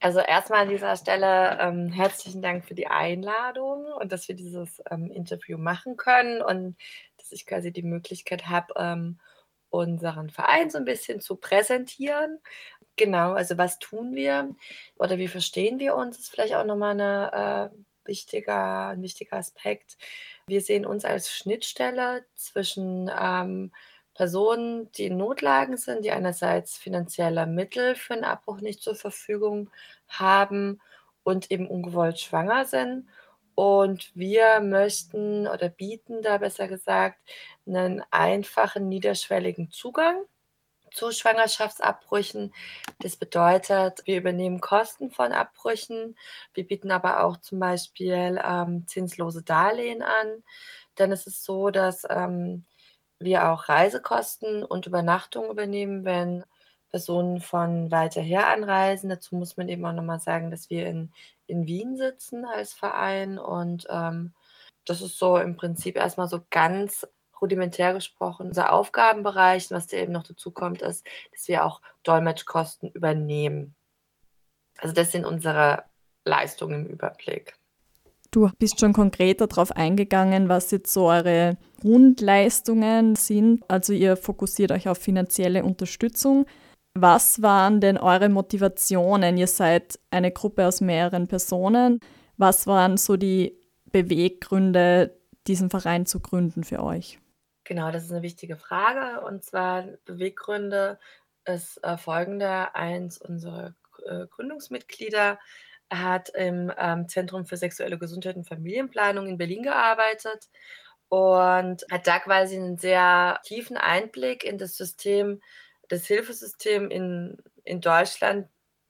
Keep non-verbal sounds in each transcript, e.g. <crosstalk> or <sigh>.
Also erstmal an dieser Stelle ähm, herzlichen Dank für die Einladung und dass wir dieses ähm, Interview machen können und dass ich quasi die Möglichkeit habe, ähm, unseren Verein so ein bisschen zu präsentieren. Genau, also was tun wir oder wie verstehen wir uns, ist vielleicht auch nochmal eine, äh, wichtiger, ein wichtiger Aspekt. Wir sehen uns als Schnittstelle zwischen ähm, Personen, die in Notlagen sind, die einerseits finanzielle Mittel für einen Abbruch nicht zur Verfügung haben und eben ungewollt schwanger sind. Und wir möchten oder bieten da besser gesagt einen einfachen, niederschwelligen Zugang zu Schwangerschaftsabbrüchen. Das bedeutet, wir übernehmen Kosten von Abbrüchen. Wir bieten aber auch zum Beispiel ähm, zinslose Darlehen an. Denn es ist so, dass ähm, wir auch Reisekosten und Übernachtung übernehmen, wenn Personen von weiter her anreisen. Dazu muss man eben auch nochmal sagen, dass wir in, in Wien sitzen als Verein und ähm, das ist so im Prinzip erstmal so ganz rudimentär gesprochen unser Aufgabenbereich. Was da eben noch dazu kommt, ist, dass wir auch Dolmetschkosten übernehmen. Also das sind unsere Leistungen im Überblick. Du bist schon konkreter darauf eingegangen, was jetzt so eure Grundleistungen sind. Also ihr fokussiert euch auf finanzielle Unterstützung. Was waren denn eure Motivationen? Ihr seid eine Gruppe aus mehreren Personen. Was waren so die Beweggründe, diesen Verein zu gründen für euch? Genau, das ist eine wichtige Frage. Und zwar Beweggründe ist äh, folgender. Eins unserer äh, Hat im ähm, Zentrum für sexuelle Gesundheit und Familienplanung in Berlin gearbeitet und hat da quasi einen sehr tiefen Einblick in das System, das Hilfesystem in, in Deutschland,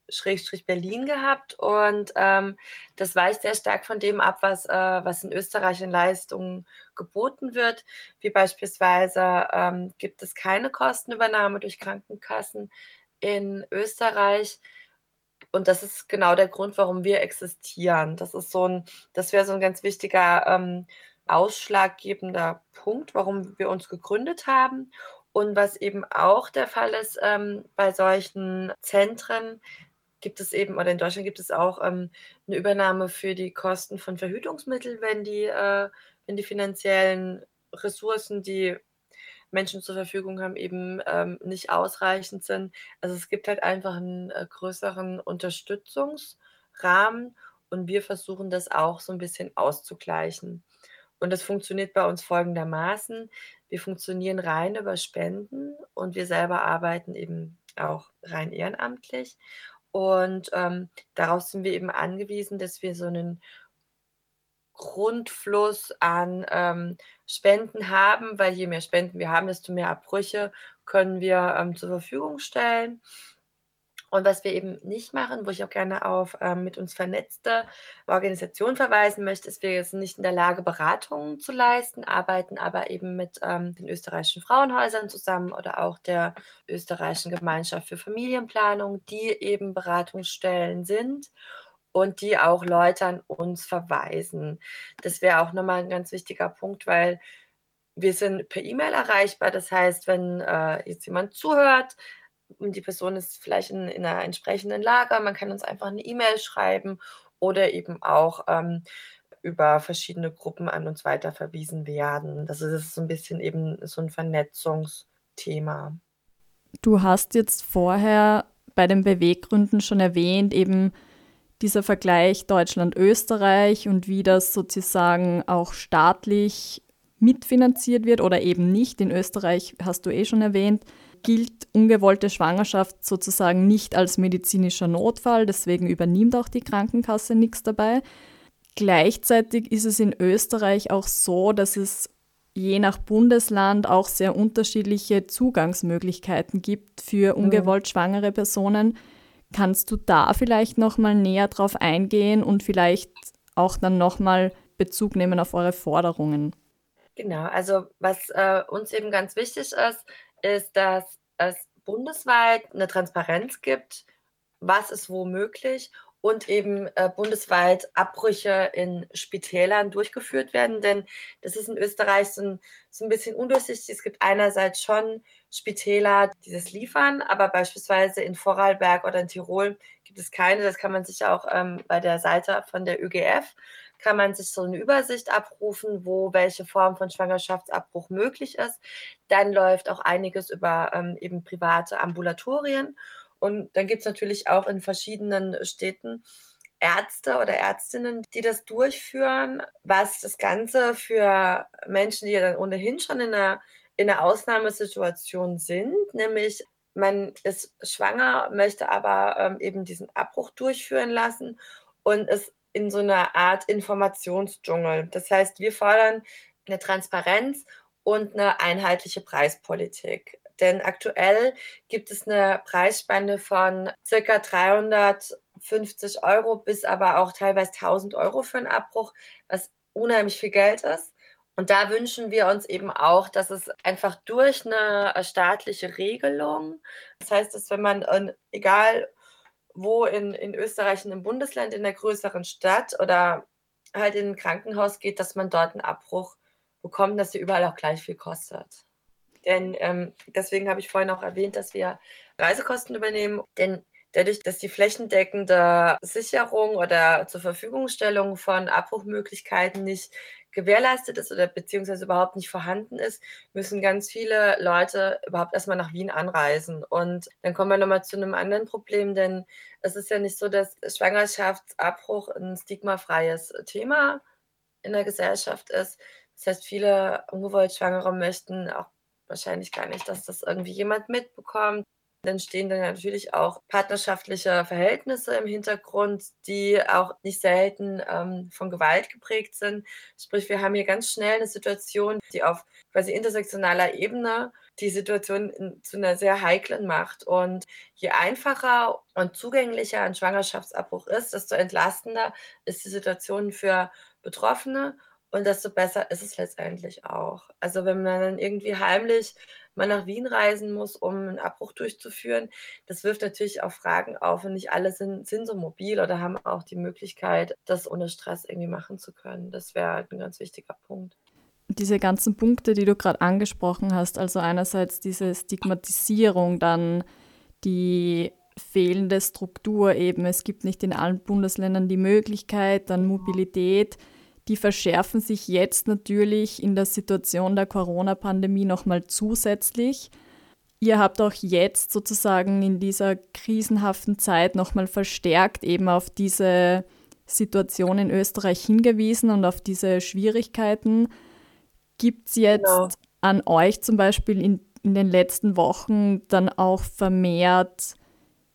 Schrägstrich Berlin gehabt. Und ähm, das weicht sehr stark von dem ab, was, äh, was in Österreich in Leistungen geboten wird. Wie beispielsweise ähm, gibt es keine Kostenübernahme durch Krankenkassen in Österreich. Und das ist genau der Grund, warum wir existieren. Das ist so ein, das wäre so ein ganz wichtiger ähm, ausschlaggebender Punkt, warum wir uns gegründet haben. Und was eben auch der Fall ist ähm, bei solchen Zentren, gibt es eben, oder in Deutschland gibt es auch ähm, eine Übernahme für die Kosten von Verhütungsmitteln, wenn die, äh, wenn die finanziellen Ressourcen, die Menschen zur Verfügung haben, eben ähm, nicht ausreichend sind. Also es gibt halt einfach einen äh, größeren Unterstützungsrahmen und wir versuchen das auch so ein bisschen auszugleichen. Und das funktioniert bei uns folgendermaßen. Wir funktionieren rein über Spenden und wir selber arbeiten eben auch rein ehrenamtlich. Und ähm, darauf sind wir eben angewiesen, dass wir so einen Grundfluss an ähm, Spenden haben, weil je mehr Spenden wir haben, desto mehr Abbrüche können wir ähm, zur Verfügung stellen. Und was wir eben nicht machen, wo ich auch gerne auf ähm, mit uns vernetzte Organisationen verweisen möchte, ist, wir sind nicht in der Lage, Beratungen zu leisten, arbeiten aber eben mit ähm, den österreichischen Frauenhäusern zusammen oder auch der österreichischen Gemeinschaft für Familienplanung, die eben Beratungsstellen sind und die auch Leute an uns verweisen. Das wäre auch nochmal ein ganz wichtiger Punkt, weil wir sind per E-Mail erreichbar. Das heißt, wenn äh, jetzt jemand zuhört und die Person ist vielleicht in, in einer entsprechenden Lage, man kann uns einfach eine E-Mail schreiben oder eben auch ähm, über verschiedene Gruppen an uns weiter verwiesen werden. Das ist so ein bisschen eben so ein Vernetzungsthema. Du hast jetzt vorher bei den Beweggründen schon erwähnt, eben dieser Vergleich Deutschland-Österreich und wie das sozusagen auch staatlich mitfinanziert wird oder eben nicht. In Österreich hast du eh schon erwähnt, gilt ungewollte Schwangerschaft sozusagen nicht als medizinischer Notfall, deswegen übernimmt auch die Krankenkasse nichts dabei. Gleichzeitig ist es in Österreich auch so, dass es je nach Bundesland auch sehr unterschiedliche Zugangsmöglichkeiten gibt für ungewollt schwangere Personen. Kannst du da vielleicht noch mal näher drauf eingehen und vielleicht auch dann noch mal Bezug nehmen auf eure Forderungen? Genau, also was äh, uns eben ganz wichtig ist, ist, dass es bundesweit eine Transparenz gibt, was ist wo möglich und eben äh, bundesweit Abbrüche in Spitälern durchgeführt werden. Denn das ist in Österreich so ein, so ein bisschen undurchsichtig. Es gibt einerseits schon Spitäler, die das liefern, aber beispielsweise in Vorarlberg oder in Tirol gibt es keine. Das kann man sich auch ähm, bei der Seite von der ÖGF kann man sich so eine Übersicht abrufen, wo welche Form von Schwangerschaftsabbruch möglich ist. Dann läuft auch einiges über ähm, eben private Ambulatorien. Und dann gibt es natürlich auch in verschiedenen Städten Ärzte oder Ärztinnen, die das durchführen, was das Ganze für Menschen, die ja dann ohnehin schon in einer, in einer Ausnahmesituation sind, nämlich man ist schwanger, möchte aber ähm, eben diesen Abbruch durchführen lassen und ist in so einer Art Informationsdschungel. Das heißt, wir fordern eine Transparenz und eine einheitliche Preispolitik. Denn aktuell gibt es eine Preisspanne von circa 350 Euro bis aber auch teilweise 1000 Euro für einen Abbruch, was unheimlich viel Geld ist. Und da wünschen wir uns eben auch, dass es einfach durch eine staatliche Regelung, das heißt, dass wenn man, egal wo in, in Österreich, in einem Bundesland, in der größeren Stadt oder halt in ein Krankenhaus geht, dass man dort einen Abbruch bekommt, dass der überall auch gleich viel kostet. Denn ähm, deswegen habe ich vorhin auch erwähnt, dass wir Reisekosten übernehmen. Denn dadurch, dass die flächendeckende Sicherung oder zur Verfügungstellung von Abbruchmöglichkeiten nicht gewährleistet ist oder beziehungsweise überhaupt nicht vorhanden ist, müssen ganz viele Leute überhaupt erstmal nach Wien anreisen. Und dann kommen wir nochmal zu einem anderen Problem, denn es ist ja nicht so, dass Schwangerschaftsabbruch ein stigmafreies Thema in der Gesellschaft ist. Das heißt, viele ungewollt Schwangere möchten auch wahrscheinlich gar nicht, dass das irgendwie jemand mitbekommt. Dann stehen dann natürlich auch partnerschaftliche Verhältnisse im Hintergrund, die auch nicht selten ähm, von Gewalt geprägt sind. Sprich, wir haben hier ganz schnell eine Situation, die auf quasi intersektionaler Ebene die Situation in, zu einer sehr heiklen macht. Und je einfacher und zugänglicher ein Schwangerschaftsabbruch ist, desto entlastender ist die Situation für Betroffene und desto besser ist es letztendlich auch. Also wenn man dann irgendwie heimlich mal nach Wien reisen muss, um einen Abbruch durchzuführen, das wirft natürlich auch Fragen auf und nicht alle sind, sind so mobil oder haben auch die Möglichkeit, das ohne Stress irgendwie machen zu können. Das wäre halt ein ganz wichtiger Punkt. Diese ganzen Punkte, die du gerade angesprochen hast, also einerseits diese Stigmatisierung, dann die fehlende Struktur eben. Es gibt nicht in allen Bundesländern die Möglichkeit, dann Mobilität die verschärfen sich jetzt natürlich in der Situation der Corona-Pandemie nochmal zusätzlich. Ihr habt auch jetzt sozusagen in dieser krisenhaften Zeit nochmal verstärkt eben auf diese Situation in Österreich hingewiesen und auf diese Schwierigkeiten. Gibt es jetzt genau. an euch zum Beispiel in, in den letzten Wochen dann auch vermehrt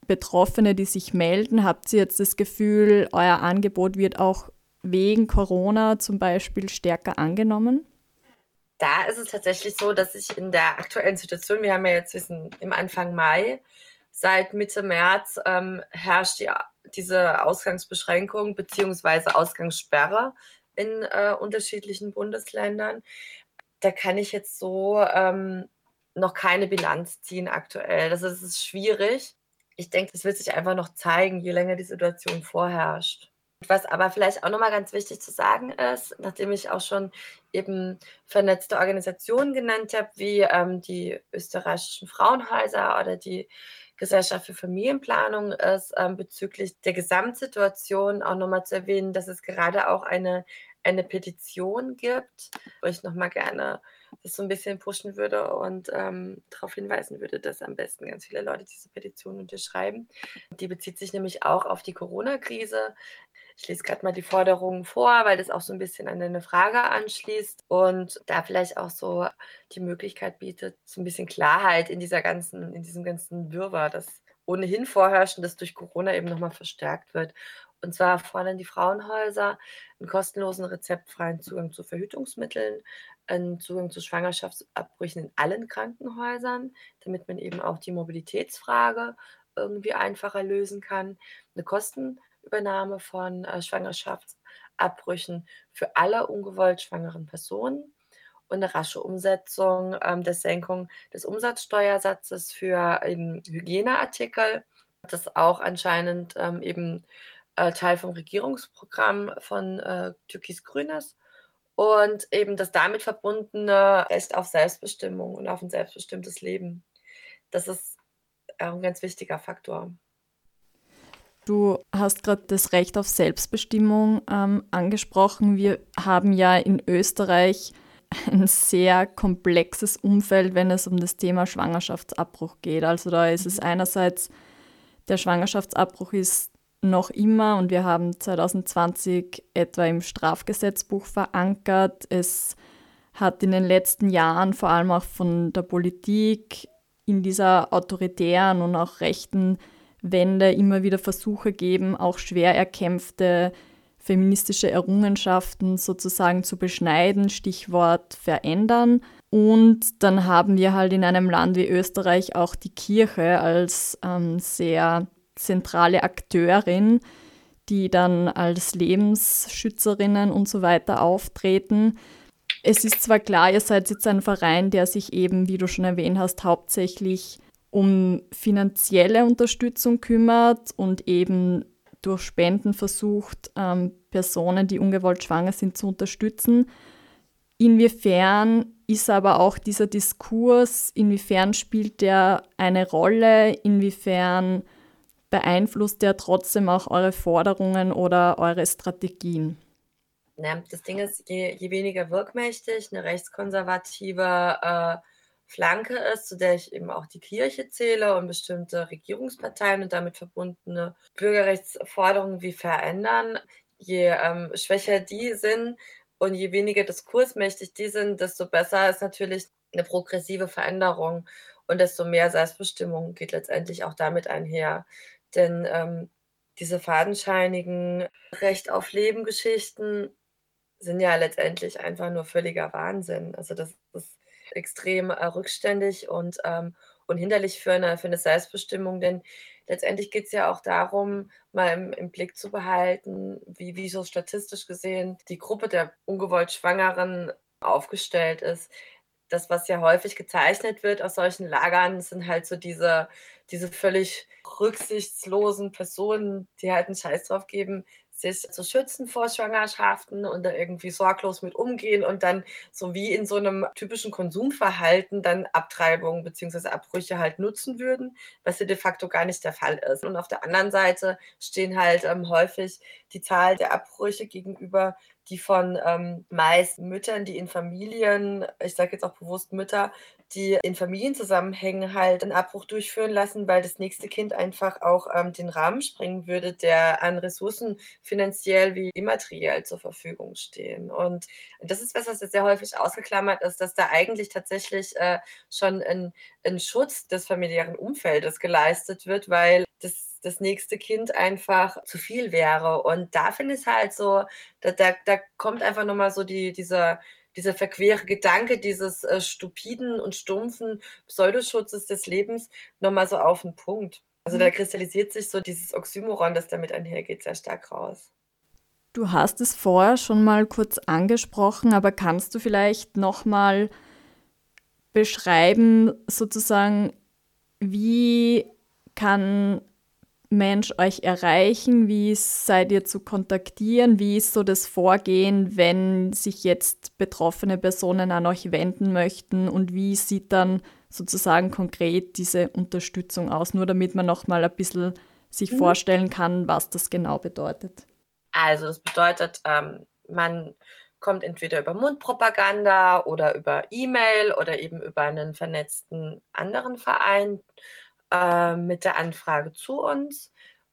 Betroffene, die sich melden? Habt ihr jetzt das Gefühl, euer Angebot wird auch wegen Corona zum Beispiel stärker angenommen? Da ist es tatsächlich so, dass ich in der aktuellen Situation, wir haben ja jetzt wissen, im Anfang Mai, seit Mitte März ähm, herrscht die, diese Ausgangsbeschränkung bzw. Ausgangssperre in äh, unterschiedlichen Bundesländern. Da kann ich jetzt so ähm, noch keine Bilanz ziehen aktuell. Das ist, das ist schwierig. Ich denke, das wird sich einfach noch zeigen, je länger die Situation vorherrscht. Was aber vielleicht auch nochmal ganz wichtig zu sagen ist, nachdem ich auch schon eben vernetzte Organisationen genannt habe, wie ähm, die österreichischen Frauenhäuser oder die Gesellschaft für Familienplanung ist, ähm, bezüglich der Gesamtsituation auch nochmal zu erwähnen, dass es gerade auch eine, eine Petition gibt, wo ich nochmal gerne das so ein bisschen pushen würde und ähm, darauf hinweisen würde, dass am besten ganz viele Leute diese Petition unterschreiben. Die bezieht sich nämlich auch auf die Corona-Krise. Ich lese gerade mal die Forderungen vor, weil das auch so ein bisschen an deine Frage anschließt und da vielleicht auch so die Möglichkeit bietet, so ein bisschen Klarheit in dieser ganzen, in diesem ganzen Wirrwarr, das ohnehin vorherrscht und das durch Corona eben nochmal verstärkt wird. Und zwar fordern die Frauenhäuser einen kostenlosen rezeptfreien Zugang zu Verhütungsmitteln, einen Zugang zu Schwangerschaftsabbrüchen in allen Krankenhäusern, damit man eben auch die Mobilitätsfrage irgendwie einfacher lösen kann, eine Kosten Übernahme von äh, Schwangerschaftsabbrüchen für alle ungewollt schwangeren Personen und eine rasche Umsetzung ähm, der Senkung des Umsatzsteuersatzes für eben Hygieneartikel. Das auch anscheinend ähm, eben äh, Teil vom Regierungsprogramm von äh, Türkis Grünes und eben das damit verbundene Recht auf Selbstbestimmung und auf ein selbstbestimmtes Leben. Das ist ein ganz wichtiger Faktor. Du hast gerade das Recht auf Selbstbestimmung ähm, angesprochen. Wir haben ja in Österreich ein sehr komplexes Umfeld, wenn es um das Thema Schwangerschaftsabbruch geht. Also da ist es einerseits, der Schwangerschaftsabbruch ist noch immer und wir haben 2020 etwa im Strafgesetzbuch verankert. Es hat in den letzten Jahren vor allem auch von der Politik in dieser autoritären und auch rechten Wende immer wieder Versuche geben, auch schwer erkämpfte feministische Errungenschaften sozusagen zu beschneiden, Stichwort verändern. Und dann haben wir halt in einem Land wie Österreich auch die Kirche als ähm, sehr zentrale Akteurin, die dann als Lebensschützerinnen und so weiter auftreten. Es ist zwar klar, ihr seid jetzt ein Verein, der sich eben, wie du schon erwähnt hast, hauptsächlich um finanzielle Unterstützung kümmert und eben durch Spenden versucht, ähm, Personen, die ungewollt schwanger sind, zu unterstützen. Inwiefern ist aber auch dieser Diskurs, inwiefern spielt der eine Rolle, inwiefern beeinflusst der trotzdem auch eure Forderungen oder eure Strategien? Ja, das Ding ist, je, je weniger wirkmächtig eine rechtskonservative äh, Flanke ist, zu der ich eben auch die Kirche zähle und bestimmte Regierungsparteien und damit verbundene Bürgerrechtsforderungen wie verändern. Je ähm, schwächer die sind und je weniger diskursmächtig die sind, desto besser ist natürlich eine progressive Veränderung und desto mehr Selbstbestimmung geht letztendlich auch damit einher. Denn ähm, diese fadenscheinigen Recht auf Leben Geschichten sind ja letztendlich einfach nur völliger Wahnsinn. Also das ist extrem äh, rückständig und, ähm, und hinderlich für eine, für eine Selbstbestimmung, denn letztendlich geht es ja auch darum, mal im, im, Blick zu behalten, wie, wie so statistisch gesehen die Gruppe der ungewollt Schwangeren aufgestellt ist. Das, was ja häufig gezeichnet wird aus solchen Lagern, sind halt so diese, diese völlig rücksichtslosen Personen, die halt einen Scheiß drauf geben, sich zu schützen vor Schwangerschaften und da irgendwie sorglos mit umgehen und dann so wie in so einem typischen Konsumverhalten dann Abtreibungen bzw. Abbrüche halt nutzen würden, was ja de facto gar nicht der Fall ist. Und auf der anderen Seite stehen halt ähm, häufig die Zahl der Abbrüche gegenüber die von ähm, meist Müttern, die in Familien, ich sage jetzt auch bewusst Mütter, die in Familienzusammenhängen halt einen Abbruch durchführen lassen, weil das nächste Kind einfach auch ähm, den Rahmen sprengen würde, der an Ressourcen finanziell wie immateriell zur Verfügung stehen. Und das ist was, was jetzt sehr häufig ausgeklammert ist, dass da eigentlich tatsächlich äh, schon ein, ein Schutz des familiären Umfeldes geleistet wird, weil das das nächste Kind einfach zu viel wäre. Und da finde ich es halt so, da, da, da kommt einfach nochmal so die, dieser, dieser verquere Gedanke dieses äh, stupiden und stumpfen Pseudoschutzes des Lebens nochmal so auf den Punkt. Also da mhm. kristallisiert sich so dieses Oxymoron, das damit einhergeht, sehr stark raus. Du hast es vorher schon mal kurz angesprochen, aber kannst du vielleicht nochmal beschreiben, sozusagen, wie kann Mensch euch erreichen? Wie seid ihr zu kontaktieren? Wie ist so das Vorgehen, wenn sich jetzt betroffene Personen an euch wenden möchten? Und wie sieht dann sozusagen konkret diese Unterstützung aus? Nur damit man noch mal ein bisschen sich mhm. vorstellen kann, was das genau bedeutet. Also das bedeutet, ähm, man kommt entweder über Mundpropaganda oder über E-Mail oder eben über einen vernetzten anderen Verein äh, mit der Anfrage zu uns.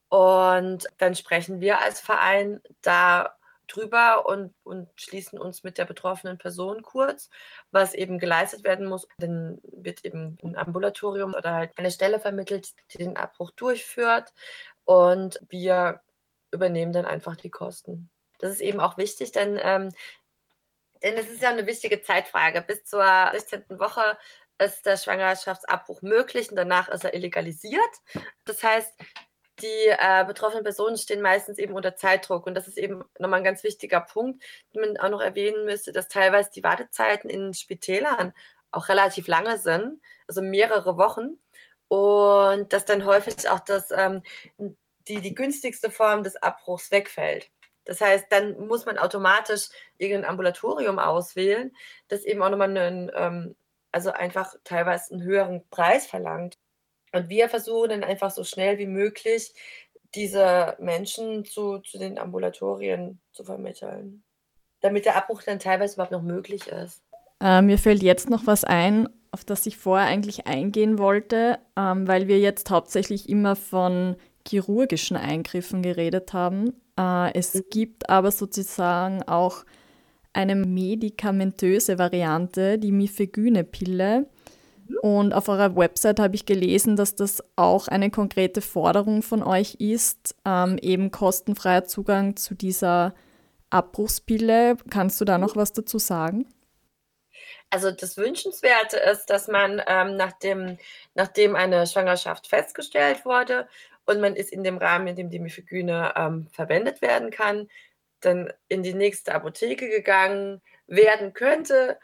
Und dann sprechen wir als Verein da drüber und, und schließen uns mit der betroffenen Person kurz, was eben geleistet werden muss. Dann wird eben ein Ambulatorium oder halt eine Stelle vermittelt, die den Abbruch durchführt. Und wir übernehmen dann einfach die Kosten. Das ist eben auch wichtig, denn ähm, denn es ist ja eine wichtige Zeitfrage. Bis zur 16. Woche ist der Schwangerschaftsabbruch möglich und danach ist er illegalisiert. Das heißt, die äh, betroffenen Personen stehen meistens eben unter Zeitdruck. Und das ist eben nochmal ein ganz wichtiger Punkt, den man auch noch erwähnen müsste, dass teilweise die Wartezeiten in Spitälern auch relativ lange sind, also mehrere Wochen. Und dass dann häufig auch das, ähm, die, die günstigste Form des Abbruchs wegfällt. Das heißt, dann muss man automatisch irgendein Ambulatorium auswählen, das eben auch nochmal einen, ähm, also einfach teilweise einen höheren Preis verlangt. Und wir versuchen dann einfach so schnell wie möglich diese Menschen zu zu den Ambulatorien zu vermitteln, damit der Abbruch dann teilweise überhaupt noch möglich ist. Äh, mir fällt jetzt noch was ein, auf das ich vorher eigentlich eingehen wollte, ähm, weil wir jetzt hauptsächlich immer von chirurgischen Eingriffen geredet haben. Äh, es mhm. gibt aber sozusagen auch eine medikamentöse Variante, die Mifegyne-Pille. Und auf eurer Website habe ich gelesen, dass das auch eine konkrete Forderung von euch ist, ähm, eben kostenfreier Zugang zu dieser Abbruchspille. Kannst du da noch was dazu sagen? Also das Wünschenswerte ist, dass man ähm, nachdem, nachdem eine Schwangerschaft festgestellt wurde und man ist in dem Rahmen, in dem die Mifegyne ähm, verwendet werden kann, dann in die nächste Apotheke gegangen werden könnte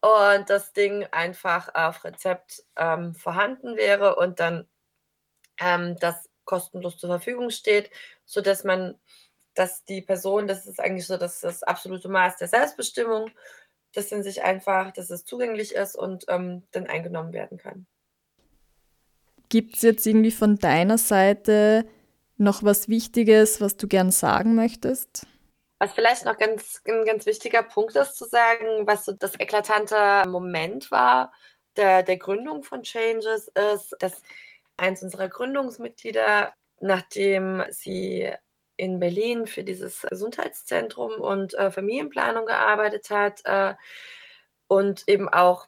und das Ding einfach auf Rezept ähm, vorhanden wäre und dann ähm, das kostenlos zur Verfügung steht, sodass man, dass die Person, das ist eigentlich so das, das absolute Maß der Selbstbestimmung, dass dann sich einfach, dass es zugänglich ist und ähm, dann eingenommen werden kann. Gibt es jetzt irgendwie von deiner Seite noch was Wichtiges, was du gern sagen möchtest? Was vielleicht noch ganz, ein ganz wichtiger Punkt ist zu sagen, was so das eklatante Moment war der, der Gründung von Changes, ist, dass eins unserer Gründungsmitglieder, nachdem sie in Berlin für dieses Gesundheitszentrum und äh, Familienplanung gearbeitet hat äh, und eben auch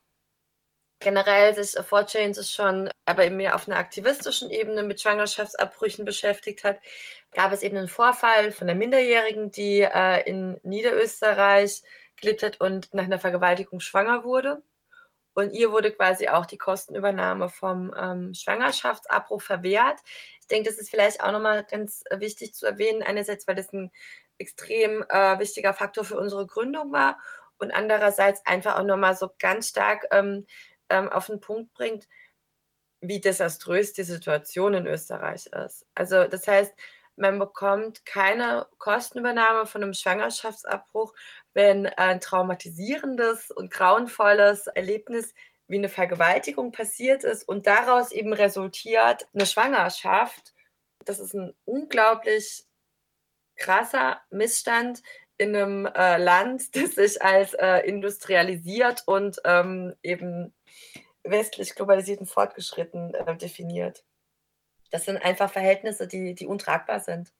generell sich äh, vor Changes schon, aber eben mehr auf einer aktivistischen Ebene mit Schwangerschaftsabbrüchen beschäftigt hat, gab es eben einen Vorfall von einer Minderjährigen, die äh, in Niederösterreich hat und nach einer Vergewaltigung schwanger wurde. Und ihr wurde quasi auch die Kostenübernahme vom ähm, Schwangerschaftsabbruch verwehrt. Ich denke, das ist vielleicht auch nochmal ganz wichtig zu erwähnen. Einerseits, weil das ein extrem äh, wichtiger Faktor für unsere Gründung war und andererseits einfach auch nochmal so ganz stark ähm, ähm, auf den Punkt bringt, wie desaströs die Situation in Österreich ist. Also das heißt, man bekommt keine Kostenübernahme von einem Schwangerschaftsabbruch, wenn ein traumatisierendes und grauenvolles Erlebnis wie eine Vergewaltigung passiert ist und daraus eben resultiert eine Schwangerschaft. Das ist ein unglaublich krasser Missstand in einem äh, Land, <laughs> das sich als äh, industrialisiert und ähm, eben westlich globalisiert und fortgeschritten äh, definiert. Das sind einfach Verhältnisse, die, die untragbar sind.